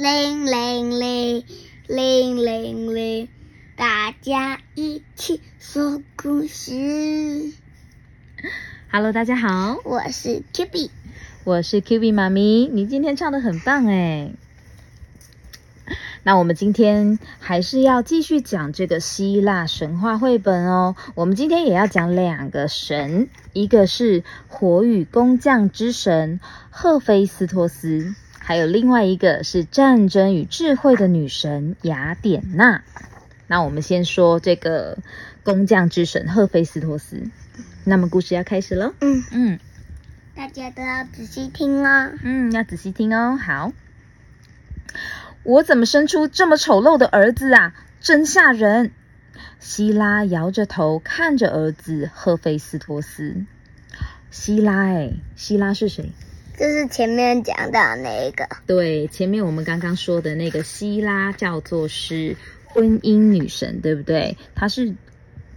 铃铃铃，铃铃铃，大家一起说故事。Hello，大家好，我是 Q B，我是 Q B 妈咪，你今天唱的很棒哎。那我们今天还是要继续讲这个希腊神话绘本哦。我们今天也要讲两个神，一个是火与工匠之神赫菲斯托斯，还有另外一个是战争与智慧的女神雅典娜。那我们先说这个工匠之神赫菲斯托斯。那么故事要开始喽。嗯，嗯大家都要仔细听哦。嗯，要仔细听哦。好，我怎么生出这么丑陋的儿子啊？真吓人！希拉摇着头看着儿子赫菲斯托斯。希拉，哎，希拉是谁？就是前面讲到那一个，对，前面我们刚刚说的那个希拉叫做是婚姻女神，对不对？她是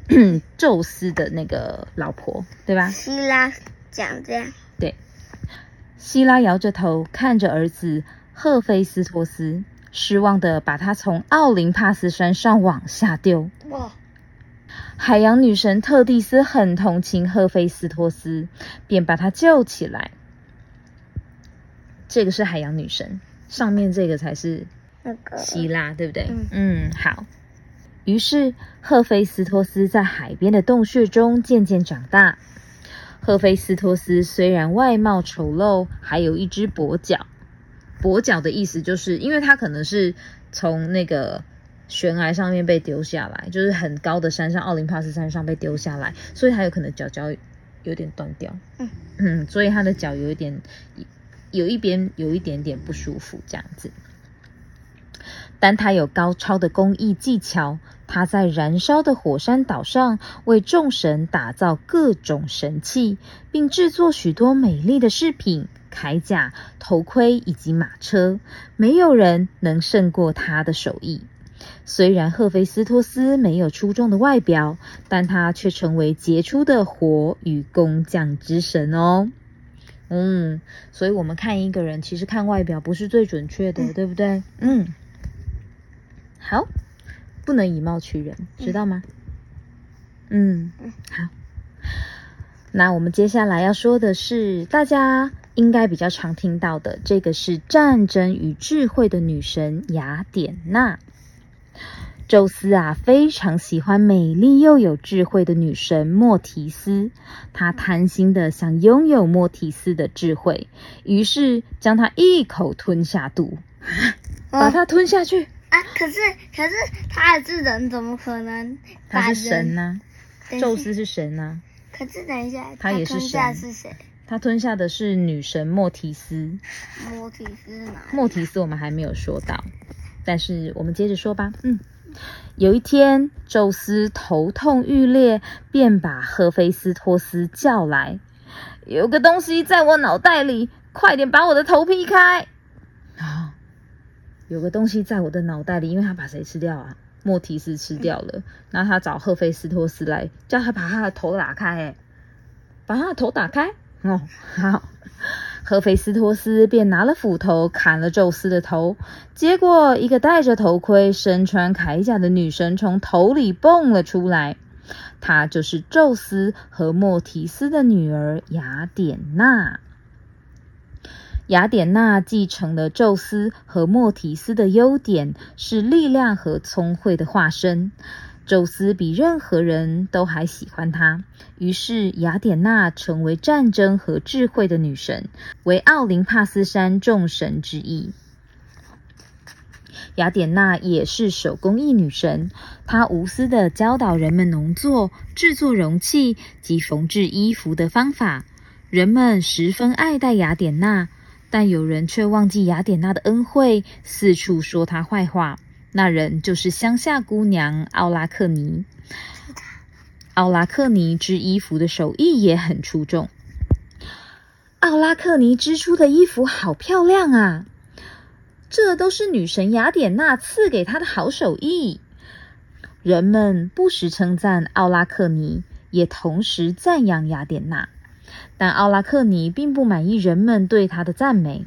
宙斯的那个老婆，对吧？希拉讲这样，对，希拉摇着头看着儿子赫菲斯托斯，失望的把他从奥林帕斯山上往下丢。哇，海洋女神特蒂斯很同情赫菲斯托斯，便把他救起来。这个是海洋女神，上面这个才是那个希拉，对不对？嗯嗯，好。于是赫菲斯托斯在海边的洞穴中渐渐长大。赫菲斯托斯虽然外貌丑陋，还有一只跛脚。跛脚的意思就是，因为他可能是从那个悬崖上面被丢下来，就是很高的山上，奥林帕斯山上被丢下来，所以他有可能脚脚有点断掉。嗯嗯，所以他的脚有一点，有一边有一点点不舒服，这样子。但他有高超的工艺技巧，他在燃烧的火山岛上为众神打造各种神器，并制作许多美丽的饰品、铠甲、头盔以及马车。没有人能胜过他的手艺。虽然赫菲斯托斯没有出众的外表，但他却成为杰出的火与工匠之神哦。嗯，所以我们看一个人，其实看外表不是最准确的，嗯对不对？嗯，好，不能以貌取人，知道吗？嗯嗯，好。那我们接下来要说的是，大家应该比较常听到的，这个是战争与智慧的女神雅典娜。宙斯啊，非常喜欢美丽又有智慧的女神莫提斯，他贪心的想拥有莫提斯的智慧，于是将她一口吞下肚，把她吞下去。啊！可是可是他还是人，怎么可能把他？是神呐、宙斯是神呐、可是等一下，他也是神是谁？他吞下的是女神莫提斯。莫提斯？莫提斯我们还没有说到，但是我们接着说吧。嗯，有一天，宙斯头痛欲裂，便把赫菲斯托斯叫来。有个东西在我脑袋里，快点把我的头劈开！啊，有个东西在我的脑袋里，因为他把谁吃掉啊？莫提斯吃掉了。然后他找赫菲斯托斯来，叫他把他的头打开，把他的头打开。哦，好。赫菲斯托斯便拿了斧头砍了宙斯的头，结果一个戴着头盔、身穿铠甲的女神从头里蹦了出来。她就是宙斯和莫提斯的女儿雅典娜。雅典娜继承了宙斯和莫提斯的优点，是力量和聪慧的化身。宙斯比任何人都还喜欢她，于是雅典娜成为战争和智慧的女神，为奥林帕斯山众神之一。雅典娜也是手工艺女神，她无私的教导人们农作、制作容器及缝制衣服的方法。人们十分爱戴雅典娜，但有人却忘记雅典娜的恩惠，四处说她坏话。那人就是乡下姑娘奥拉克尼。奥拉克尼织衣服的手艺也很出众。奥拉克尼织出的衣服好漂亮啊！这都是女神雅典娜赐给她的好手艺。人们不时称赞奥拉克尼，也同时赞扬雅典娜。但奥拉克尼并不满意人们对她的赞美。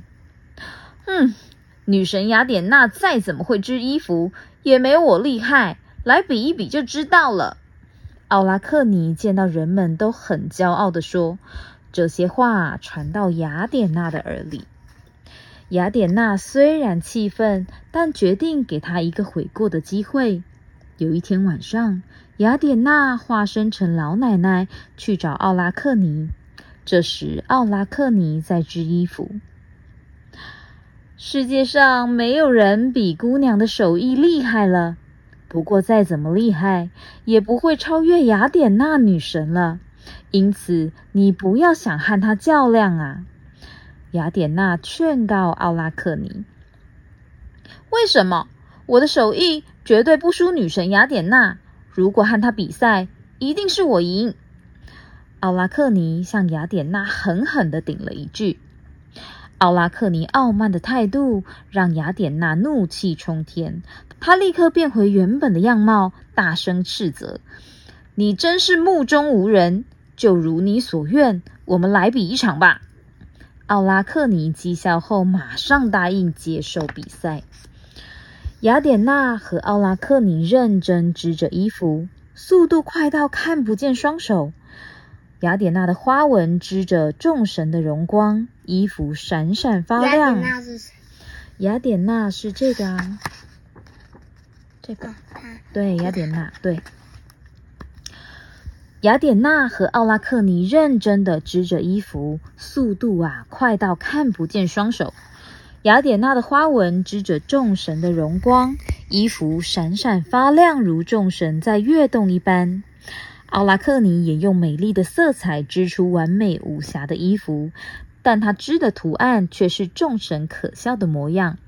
嗯，女神雅典娜再怎么会织衣服，也没我厉害。来比一比就知道了。奥拉克尼见到人们都很骄傲地说：“这些话传到雅典娜的耳里。”雅典娜虽然气愤，但决定给他一个悔过的机会。有一天晚上，雅典娜化身成老奶奶去找奥拉克尼。这时，奥拉克尼在织衣服。世界上没有人比姑娘的手艺厉害了。不过再怎么厉害，也不会超越雅典娜女神了。因此，你不要想和她较量啊！雅典娜劝告奥拉克尼：“为什么？我的手艺绝对不输女神雅典娜。如果和她比赛，一定是我赢。”奥拉克尼向雅典娜狠狠的顶了一句。奥拉克尼傲慢的态度让雅典娜怒气冲天，她立刻变回原本的样貌，大声斥责：“你真是目中无人！就如你所愿，我们来比一场吧。”奥拉克尼讥笑后，马上答应接受比赛。雅典娜和奥拉克尼认真织着衣服，速度快到看不见双手。雅典娜的花纹织着众神的荣光，衣服闪闪发亮。雅典娜是谁？雅典娜是这个啊，这个对，雅典娜对。雅典娜和奥拉克尼认真的织着衣服，速度啊快到看不见双手。雅典娜的花纹织着众神的荣光，衣服闪闪发亮，如众神在跃动一般。奥拉克尼也用美丽的色彩织出完美无瑕的衣服，但他织的图案却是众神可笑的模样。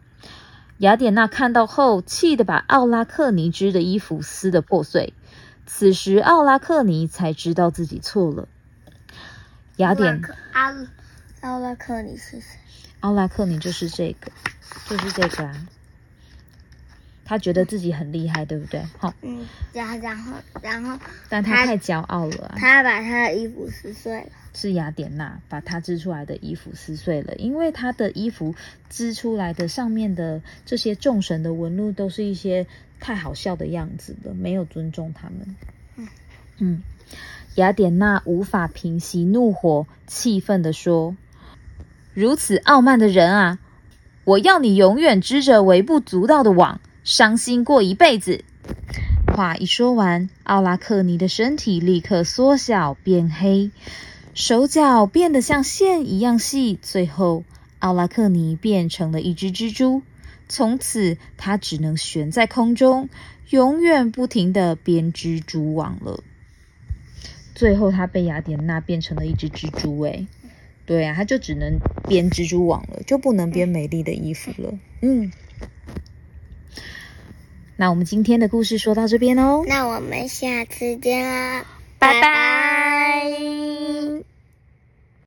雅典娜看到后，气得把奥拉克尼织的衣服撕得破碎。此时，奥拉克尼才知道自己错了。雅典奥奥拉克尼是谁？奥拉克尼就是这个，就是这个啊。他觉得自己很厉害，对不对？好，嗯，然然后然后，但他太骄傲了啊！他把他的衣服撕碎了。是雅典娜把他织出来的衣服撕碎了，因为他的衣服织出来的上面的这些众神的纹路都是一些太好笑的样子了，没有尊重他们。嗯嗯，雅典娜无法平息怒火，气愤地说：“如此傲慢的人啊，我要你永远织着微不足道的网。”伤心过一辈子。话一说完，奥拉克尼的身体立刻缩小变黑，手脚变得像线一样细，最后奥拉克尼变成了一只蜘蛛。从此，他只能悬在空中，永远不停的编蜘蛛网了。最后，他被雅典娜变成了一只蜘蛛。哎，对啊，他就只能编蜘蛛网了，就不能编美丽的衣服了。嗯。那我们今天的故事说到这边哦，那我们下次见啦，拜拜。